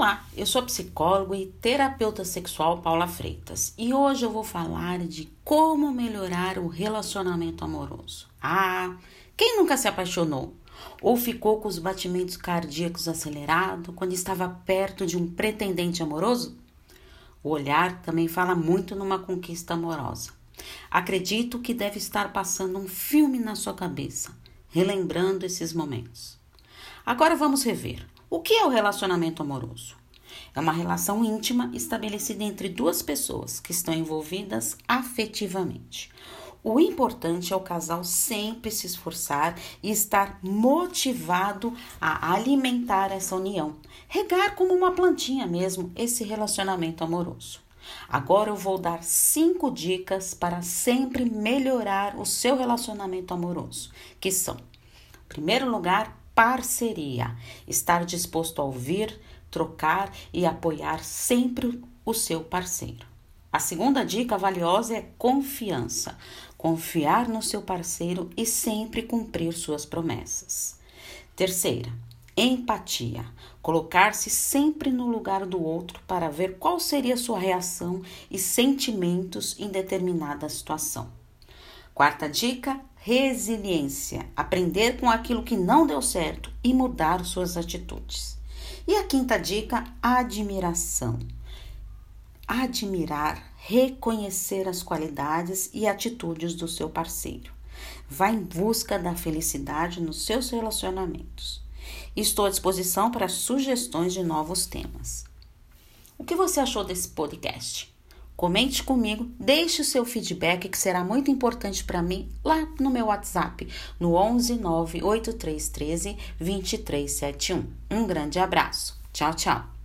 Olá, eu sou psicólogo e terapeuta sexual Paula Freitas e hoje eu vou falar de como melhorar o relacionamento amoroso. Ah, quem nunca se apaixonou ou ficou com os batimentos cardíacos acelerados quando estava perto de um pretendente amoroso? O olhar também fala muito numa conquista amorosa. Acredito que deve estar passando um filme na sua cabeça, relembrando esses momentos. Agora vamos rever o que é o relacionamento amoroso? É uma relação íntima estabelecida entre duas pessoas que estão envolvidas afetivamente. O importante é o casal sempre se esforçar e estar motivado a alimentar essa união, regar como uma plantinha mesmo esse relacionamento amoroso. Agora eu vou dar cinco dicas para sempre melhorar o seu relacionamento amoroso, que são: primeiro lugar, parceria, estar disposto a ouvir, trocar e apoiar sempre o seu parceiro. A segunda dica valiosa é confiança. Confiar no seu parceiro e sempre cumprir suas promessas. Terceira, empatia. Colocar-se sempre no lugar do outro para ver qual seria sua reação e sentimentos em determinada situação. Quarta dica: resiliência. Aprender com aquilo que não deu certo e mudar suas atitudes. E a quinta dica: admiração. Admirar, reconhecer as qualidades e atitudes do seu parceiro. Vá em busca da felicidade nos seus relacionamentos. Estou à disposição para sugestões de novos temas. O que você achou desse podcast? Comente comigo, deixe o seu feedback que será muito importante para mim lá no meu WhatsApp, no 11 98313 2371. Um grande abraço. Tchau, tchau.